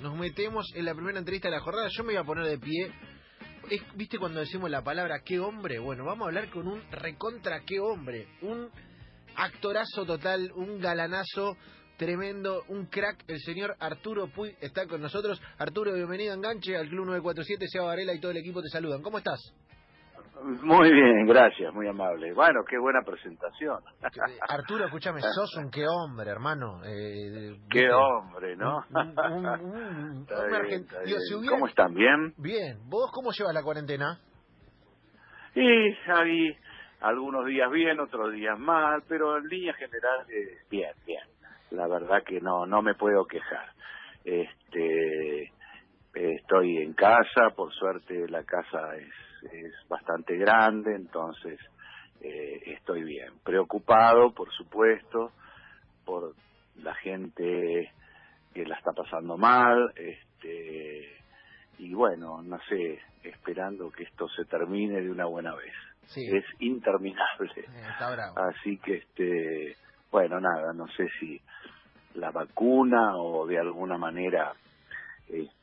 nos metemos en la primera entrevista de la jornada. Yo me voy a poner de pie. ¿Viste cuando decimos la palabra qué hombre? Bueno, vamos a hablar con un recontra qué hombre. Un actorazo total, un galanazo tremendo, un crack. El señor Arturo Puy está con nosotros. Arturo, bienvenido a Enganche al Club 947. Seba Varela y todo el equipo te saludan. ¿Cómo estás? Muy bien, gracias, muy amable. Bueno, qué buena presentación. Arturo, escúchame, sos un qué hombre, hermano. Eh, qué hombre, ¿no? ¿Cómo están? ¿Bien? Bien. ¿Vos cómo llevas la cuarentena? Y ahí algunos días bien, otros días mal, pero en línea general bien, bien. La verdad que no, no me puedo quejar. Este, estoy en casa, por suerte la casa es es bastante grande, entonces eh, estoy bien. Preocupado, por supuesto, por la gente que la está pasando mal, este, y bueno, no sé, esperando que esto se termine de una buena vez. Es interminable. Eh, Así que, este, bueno, nada, no sé si la vacuna o de alguna manera este,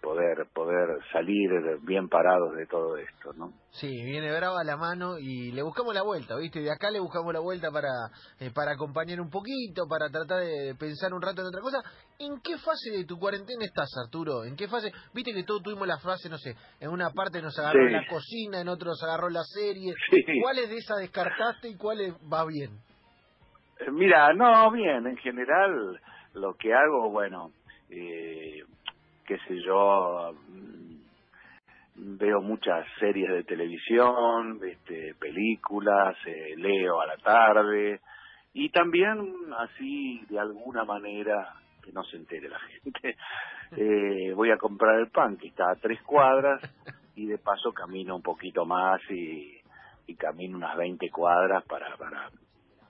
poder poder salir bien parados de todo esto, ¿no? Sí, viene brava la mano y le buscamos la vuelta, ¿viste? De acá le buscamos la vuelta para eh, para acompañar un poquito, para tratar de pensar un rato en otra cosa. ¿En qué fase de tu cuarentena estás, Arturo? ¿En qué fase? Viste que todos tuvimos la frase, no sé, en una parte nos agarró la cocina, en otro nos agarró la serie. ¿Cuáles de esas descartaste y cuáles va bien? Eh, mira, no, bien, en general lo que hago, bueno, eh, qué sé yo, mm, veo muchas series de televisión, este, películas, eh, leo a la tarde y también así de alguna manera que no se entere la gente, eh, voy a comprar el pan que está a tres cuadras y de paso camino un poquito más y, camino unas 20 cuadras para,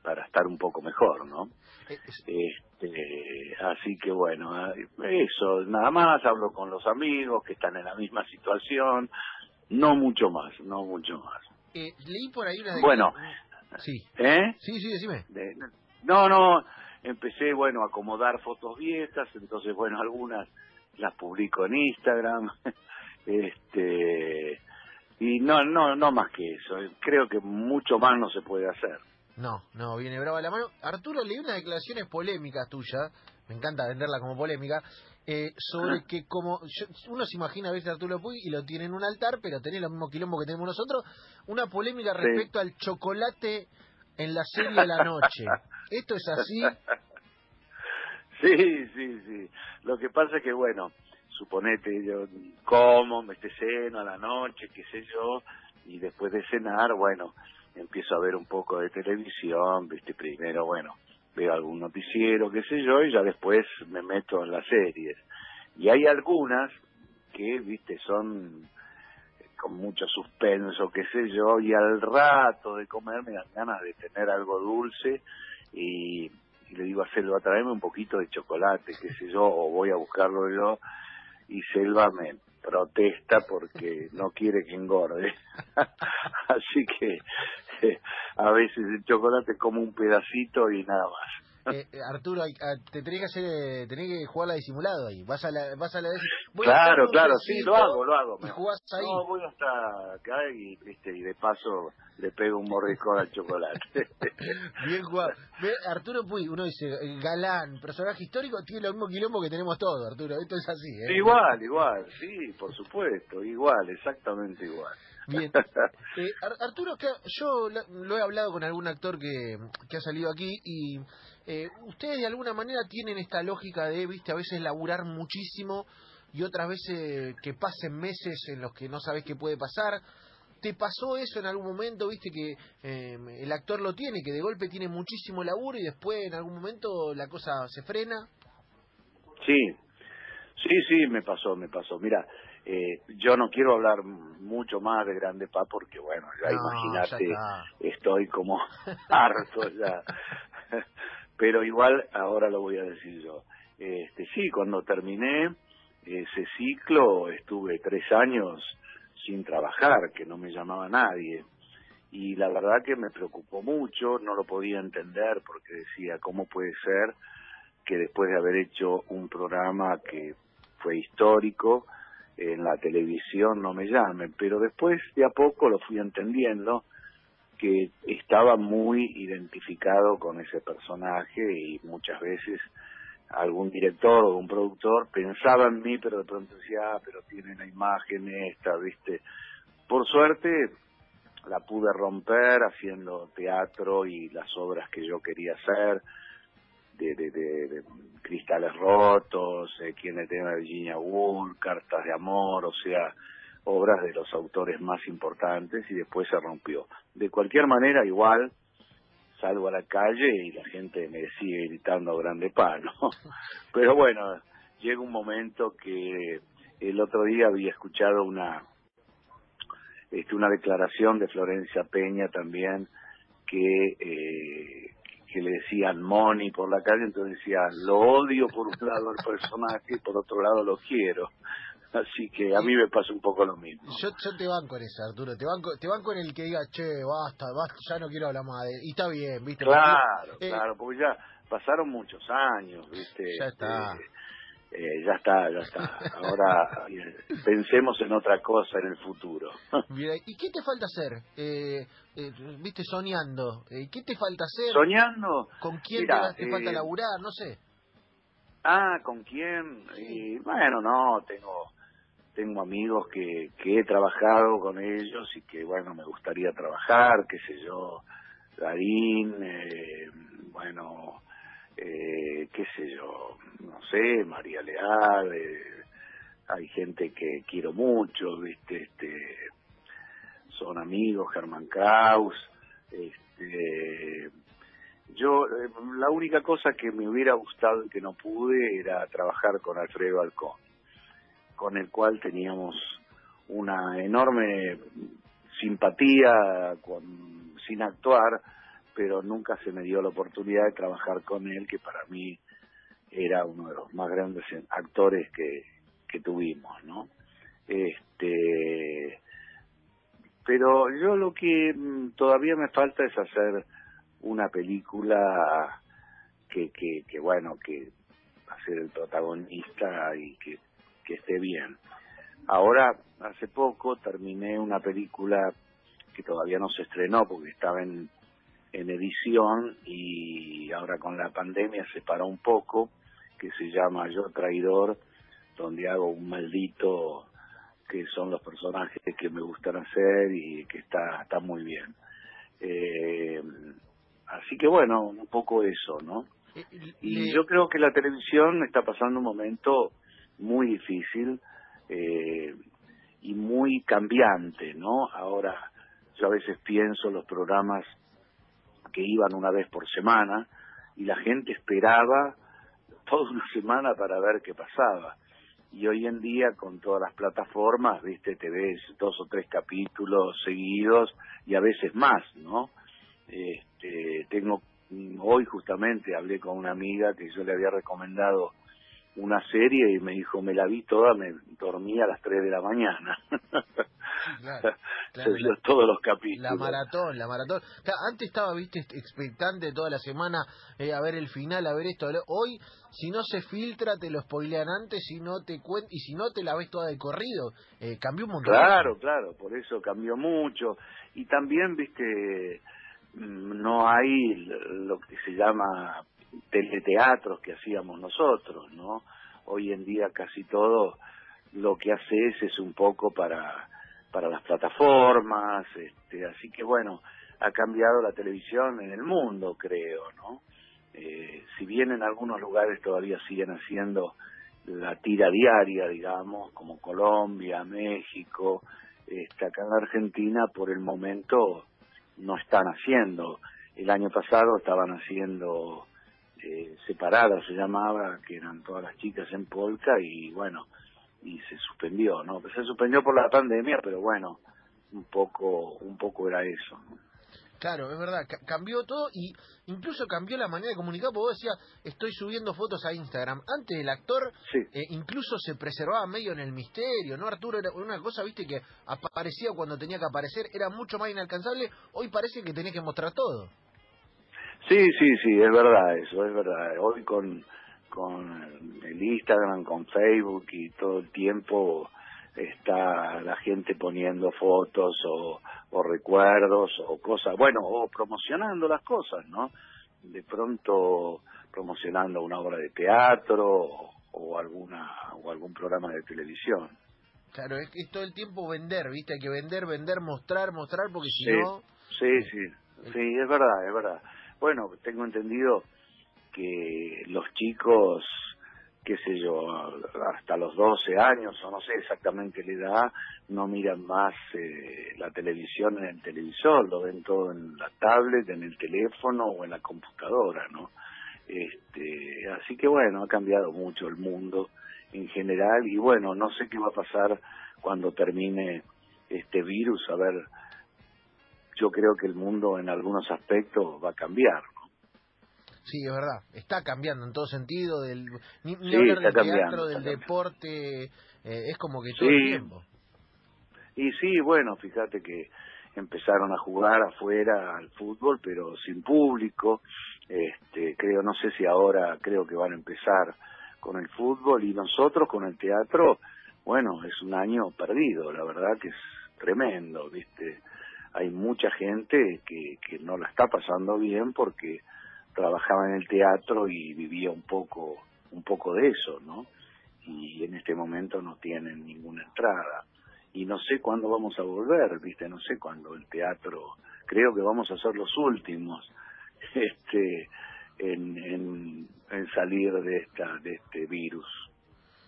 para estar un poco mejor, ¿no? Eh, este, así que bueno, eso, nada más, hablo con los amigos que están en la misma situación, no mucho más, no mucho más. Eh, leí por ahí una... Bueno, sí. ¿Eh? Sí, sí, decime. no, no, empecé, bueno, a acomodar fotos viejas, entonces, bueno, algunas las publico en Instagram, este, y no, no, no más que eso, creo que mucho más no se puede hacer. No, no, viene brava la mano. Arturo, leí unas declaraciones polémicas tuyas, me encanta venderla como polémica, eh, sobre que como uno se imagina a veces a Arturo Puy y lo tiene en un altar, pero tiene lo mismo quilombo que tenemos nosotros, una polémica respecto al chocolate en la serie de la noche. ¿Esto es así? Sí, sí, sí. Lo que pasa es que, bueno, suponete, yo como, me esté ceno a la noche, qué sé yo, y después de cenar, bueno, empiezo a ver un poco de televisión, viste, primero, bueno, veo algún noticiero, qué sé yo, y ya después me meto en las series. Y hay algunas que, viste, son con mucho suspenso, qué sé yo, y al rato de comer me dan ganas de tener algo dulce y, le digo a Selva, traeme un poquito de chocolate, qué sé yo, o voy a buscarlo yo, y Selva me, protesta porque no quiere que engorde. Así que eh, a veces el chocolate como un pedacito y nada más. Eh, eh, Arturo, ah, te tenés que hacer, eh, tenés que jugar la disimulado ahí. Vas a la, vas a la Claro, claro, sí, lo hago, lo hago. Y jugás ahí. No, voy hasta acá y, viste, y de paso le pego un mordiscón al chocolate. Bien jugado. Arturo Puy, uno dice, galán, personaje histórico, tiene lo mismo quilombo que tenemos todos, Arturo. Esto es así, ¿eh? Igual, igual, sí, por supuesto, igual, exactamente igual. Bien. Eh, Arturo, yo lo he hablado con algún actor que, que ha salido aquí y eh, ustedes de alguna manera tienen esta lógica de, viste, a veces laburar muchísimo y otras veces que pasen meses en los que no sabes qué puede pasar. ¿Te pasó eso en algún momento, viste, que eh, el actor lo tiene, que de golpe tiene muchísimo laburo y después en algún momento la cosa se frena? Sí, sí, sí, me pasó, me pasó. Mira, eh, yo no quiero hablar mucho más de Grande Pa porque, bueno, ya imagínate, estoy como harto ya. Pero igual, ahora lo voy a decir yo. Este, sí, cuando terminé ese ciclo, estuve tres años sin trabajar, que no me llamaba nadie. Y la verdad que me preocupó mucho, no lo podía entender porque decía, ¿cómo puede ser que después de haber hecho un programa que fue histórico, en la televisión no me llamen, pero después de a poco lo fui entendiendo que estaba muy identificado con ese personaje y muchas veces algún director o un productor pensaba en mí, pero de pronto decía, ah, pero tiene la imagen esta, ¿viste? Por suerte la pude romper haciendo teatro y las obras que yo quería hacer, de, de, de, Cristales Rotos, eh, Quien le teme a Virginia Woolf, Cartas de Amor, o sea, obras de los autores más importantes y después se rompió. De cualquier manera, igual, salgo a la calle y la gente me sigue gritando grande palo. Pero bueno, llega un momento que el otro día había escuchado una este, una declaración de Florencia Peña también que eh, que le decían Moni por la calle, entonces decía, lo odio por un lado al personaje y por otro lado lo quiero. Así que a mí me pasa un poco lo mismo. Yo, yo te banco en eso, Arturo. Te banco, te banco en el que diga, che, basta, basta, ya no quiero hablar más de. Y está bien, ¿viste? Claro, eh, claro, porque ya pasaron muchos años, ¿viste? Ya está. Eh, eh, ya está, ya está. Ahora pensemos en otra cosa en el futuro. ¿y qué te falta hacer? Eh, ¿Viste soñando? ¿Qué te falta hacer? ¿Soñando? ¿Con quién te, te, falta laburar? No sé. Ah, ¿con quién? Y, bueno, no, tengo tengo amigos que, que he trabajado con ellos y que, bueno, me gustaría trabajar, qué sé yo, Darín, eh, bueno, eh, qué sé yo, no sé, María Leal, eh, hay gente que quiero mucho, viste, este, son amigos, Germán Kraus, este, yo, eh, la única cosa que me hubiera gustado y que no pude era trabajar con Alfredo Alcón con el cual teníamos una enorme simpatía con, sin actuar, pero nunca se me dio la oportunidad de trabajar con él, que para mí era uno de los más grandes actores que, que tuvimos, ¿no? Este, pero yo lo que mm, todavía me falta es hacer una película que, que, que bueno, que ser el protagonista y que que esté bien. Ahora, hace poco terminé una película que todavía no se estrenó porque estaba en, en edición y ahora con la pandemia se paró un poco, que se llama Yo Traidor, donde hago un maldito que son los personajes que me gustan hacer y que está, está muy bien. Eh, así que bueno, un poco eso, ¿no? Eh, y yo creo que la televisión está pasando un momento muy difícil eh, y muy cambiante, ¿no? Ahora yo a veces pienso los programas que iban una vez por semana y la gente esperaba toda una semana para ver qué pasaba. Y hoy en día con todas las plataformas, viste, te ves dos o tres capítulos seguidos y a veces más, ¿no? Este, tengo hoy justamente hablé con una amiga que yo le había recomendado una serie y me dijo, me la vi toda, me dormí a las 3 de la mañana. Se vio todos los capítulos. La maratón, la maratón. Antes estaba, viste, expectante toda la semana eh, a ver el final, a ver esto. Hoy, si no se filtra, te lo spoilean antes si no te y si no te la ves toda de corrido. Eh, cambió un montón. Claro, claro, por eso cambió mucho. Y también, viste, mm, no hay lo que se llama teleteatros que hacíamos nosotros, ¿no? Hoy en día casi todo lo que haces es un poco para para las plataformas, este, así que bueno, ha cambiado la televisión en el mundo, creo, ¿no? Eh, si bien en algunos lugares todavía siguen haciendo la tira diaria, digamos, como Colombia, México, este, acá en Argentina por el momento no están haciendo. El año pasado estaban haciendo eh, separada se llamaba, que eran todas las chicas en polka y bueno, y se suspendió, ¿no? Se suspendió por la pandemia, pero bueno, un poco, un poco era eso. Claro, es verdad, cambió todo y incluso cambió la manera de comunicar, porque vos decías, estoy subiendo fotos a Instagram. Antes el actor eh, incluso se preservaba medio en el misterio, ¿no, Arturo? Era una cosa, viste, que aparecía cuando tenía que aparecer, era mucho más inalcanzable, hoy parece que tenés que mostrar todo. Sí, sí, sí, es verdad eso, es verdad. Hoy con, con el Instagram, con Facebook y todo el tiempo está la gente poniendo fotos o, o recuerdos o cosas, bueno, o promocionando las cosas, ¿no? De pronto promocionando una obra de teatro o, alguna o algún programa de televisión. Claro, es, es todo el tiempo vender, ¿viste? Hay que vender, vender, mostrar, mostrar, porque si no... Sí, sí, sí, es verdad, es verdad. Bueno, tengo entendido que los chicos qué sé yo, hasta los 12 años o no sé exactamente la edad, no miran más eh, la televisión en el televisor, lo ven todo en la tablet, en el teléfono o en la computadora, ¿no? Este, así que bueno, ha cambiado mucho el mundo en general y bueno, no sé qué va a pasar cuando termine este virus, a ver, yo creo que el mundo en algunos aspectos va a cambiar, Sí, es verdad. Está cambiando en todo sentido. Del, ni, hablar del teatro, del deporte. Eh, es como que todo el tiempo. Y sí, bueno, fíjate que empezaron a jugar afuera al fútbol, pero sin público. Este, creo, no sé si ahora creo que van a empezar con el fútbol y nosotros con el teatro, bueno, es un año perdido, la verdad que es tremendo, ¿viste? Hay mucha gente que, que no la está pasando bien porque trabajaba en el teatro y vivía un poco un poco de eso, ¿no? Y en este momento no tienen ninguna entrada. Y no sé cuándo vamos a volver, ¿viste? No sé cuándo el teatro, creo que vamos a ser los últimos este en, en, en salir de esta de este virus.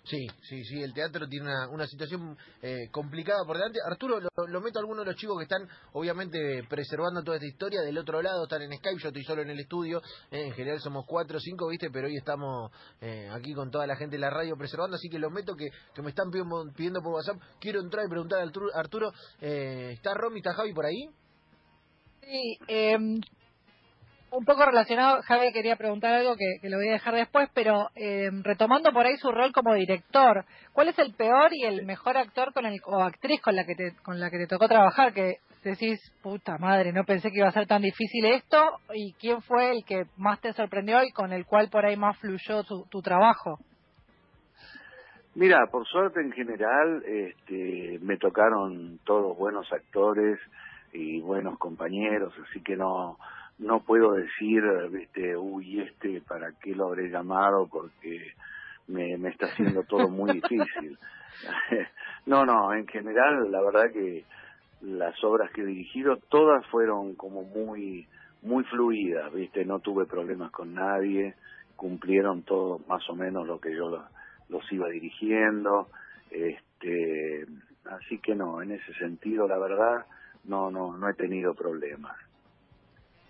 Sí, sí, sí, el teatro tiene una, una situación eh, complicada por delante. Arturo, lo, meto a algunos de los chicos que están obviamente preservando toda esta historia. Del otro lado están en Skype, yo estoy solo en el estudio. Eh, en general somos cuatro o cinco, ¿viste? Pero hoy estamos eh, aquí con toda la gente de la radio preservando. Así que los meto que, que me están pidiendo, por WhatsApp. Quiero entrar y preguntar a Arturo. ¿Está Romy, está Javi por ahí? Sí, eh, un poco relacionado, Javi quería preguntar algo que, lo voy a dejar después, pero eh, retomando por ahí su rol como director, ¿cuál es el peor y el mejor actor con el, o actriz con la que te, con la que te tocó trabajar? Que decís, puta madre, no pensé que iba a ser tan difícil esto, y quién fue el que más te sorprendió y con el cual por ahí más fluyó tu, tu trabajo. Mira, por suerte en general este, me tocaron todos buenos actores y buenos compañeros, así que no no puedo decir, viste, uy, este, ¿para qué lo habré llamado? Porque me, me está haciendo todo muy difícil. no, no, en general, la verdad que las obras que he dirigido, todas fueron como muy, muy fluidas, viste, no tuve problemas con nadie, cumplieron todo más o menos lo que yo los iba dirigiendo, este, así que no, en ese sentido, la verdad, no, no, no he tenido problemas.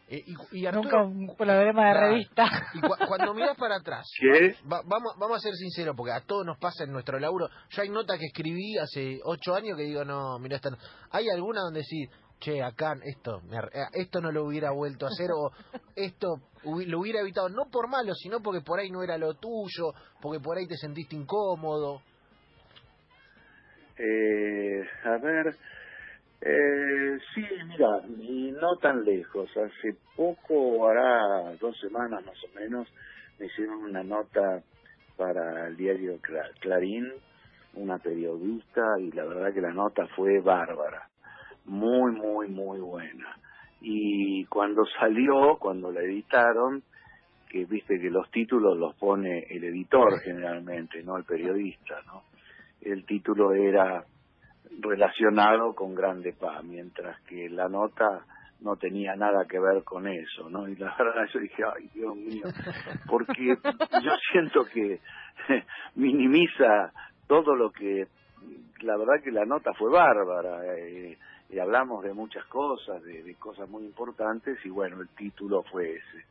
Eh, y, y Nunca un problema de revista. Y cuando miras para atrás, vamos, vamos a ser sinceros, porque a todos nos pasa en nuestro laburo. Yo hay notas que escribí hace ocho años que digo, no, mira, esta hay alguna donde sí, che, acá esto, eh, esto no lo hubiera vuelto a hacer, o esto lo hubiera evitado, no por malo, sino porque por ahí no era lo tuyo, porque por ahí te sentiste incómodo. Eh, a ver, eh, sí, mira, y no tan lejos. Hace poco, hará dos semanas más o menos, me hicieron una nota para el diario Clarín, una periodista, y la verdad que la nota fue bárbara, muy, muy, muy buena. Y cuando salió, cuando la editaron, que viste que los títulos los pone el editor generalmente, no el periodista, ¿no? El título era relacionado con Grande Paz, mientras que la nota no tenía nada que ver con eso, ¿no? Y la verdad yo dije, ay, Dios mío, porque yo siento que minimiza todo lo que, la verdad que la nota fue bárbara, eh, y hablamos de muchas cosas, de, de cosas muy importantes, y bueno, el título fue ese.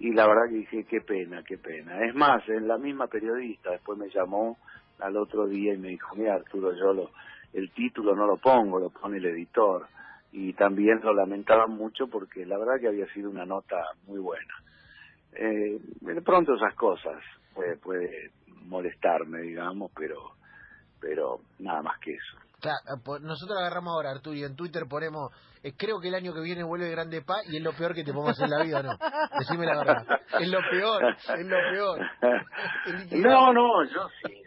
Y la verdad que dije, qué pena, qué pena. Es más, en la misma periodista después me llamó al otro día y me dijo, mira Arturo, yo lo, el título no lo pongo, lo pone el editor. Y también lo lamentaba mucho porque la verdad que había sido una nota muy buena. Eh, de pronto esas cosas puede, puede molestarme, digamos, pero, pero nada más que eso. Claro, po- nosotros agarramos ahora, Arturo, y en Twitter ponemos, eh, creo que el año que viene vuelve el Grande Pa y es lo peor que te podemos hacer en la vida, ¿o ¿no? Decime la verdad. Es lo peor, es lo peor. No, no, yo sí.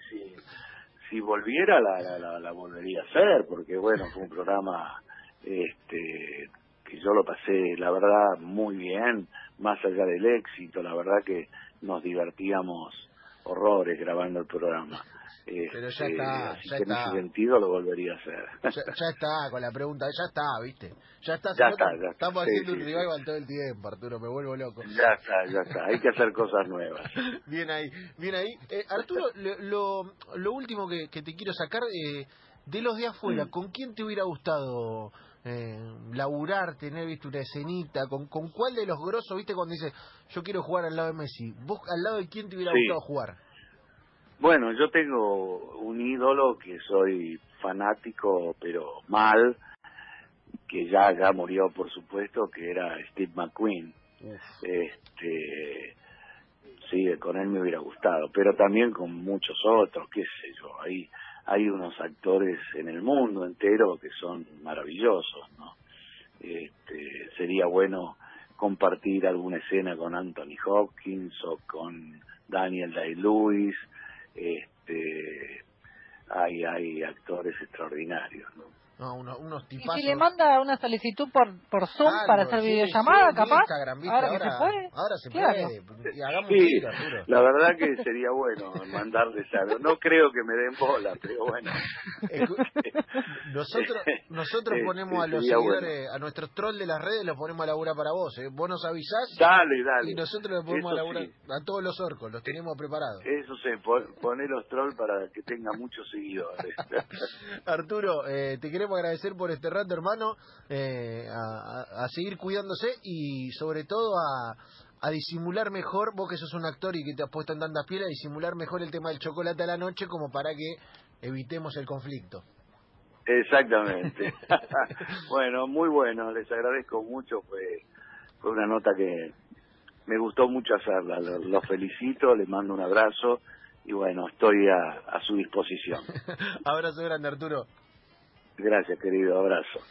Si volviera la, la, la, la volvería a hacer, porque bueno, fue un programa este que yo lo pasé, la verdad, muy bien, más allá del éxito, la verdad que nos divertíamos horrores grabando el programa. Pero ya Este, está, así ya que en está. ese sentido lo volvería a hacer. Ya, ya está, con la pregunta, ya está, ¿viste? Ya está, Ya está, ya está. Estamos haciendo sí, un sí. revival todo el tiempo, Arturo, me vuelvo loco. ya está, ya está, hay que hacer cosas nuevas. Bien ahí, bien ahí. Eh, Arturo, lo, lo, lo último que, que te quiero sacar, eh, de los de afuera, Mm. ¿con quién te hubiera gustado eh, laburar, tener, viste, una escenita? ¿Con, ¿Con cuál de los grosos, viste, cuando dices, yo quiero jugar al lado de Messi? ¿Vos al lado de quién te hubiera Sí. gustado jugar? Bueno, yo tengo un ídolo que soy fanático, pero mal, que ya ya murió, por supuesto, que era Steve McQueen. Este, sí, con él me hubiera gustado, pero también con muchos otros, qué sé yo. Hay hay unos actores en el mundo entero que son maravillosos, ¿no? Este, sería bueno compartir alguna escena con Anthony Hopkins o con Daniel Day-Lewis. Este, hay hay actores extraordinarios, ¿no? No, unos, unos Y tipazos. si le manda una solicitud por, por Zoom para hacer sí, videollamada, sí, capaz. Instagram, ¿viste? ahora, ahora, que se puede. ahora se Claro. puede. Y hagamos Sí, la verdad que sería bueno mandarles algo. No creo que me den bola, pero bueno. Nosotros nosotros ponemos a los seguidores, a nuestros trolls de las redes, los ponemos a laburar para vos. ¿eh? Vos nos avisás Dale, dale. y nosotros los ponemos a Eso laburar sí. a todos los orcos, los tenemos preparados. Eso se pon, poner los trolls para que tenga muchos seguidores. Arturo, eh, te queremos agradecer por este rato, hermano, eh, a, seguir cuidándose y sobre todo a, a disimular mejor, vos que sos un actor y que te has puesto en tantas pieles, a disimular mejor el tema del chocolate a la noche como para que evitemos el conflicto. Exactamente. bueno, muy bueno, les agradezco mucho, fue, fue una nota que me gustó mucho hacerla, los, los felicito, les mando un abrazo y bueno, estoy a, a su disposición. Abrazo grande, Arturo. Gracias, querido, abrazo.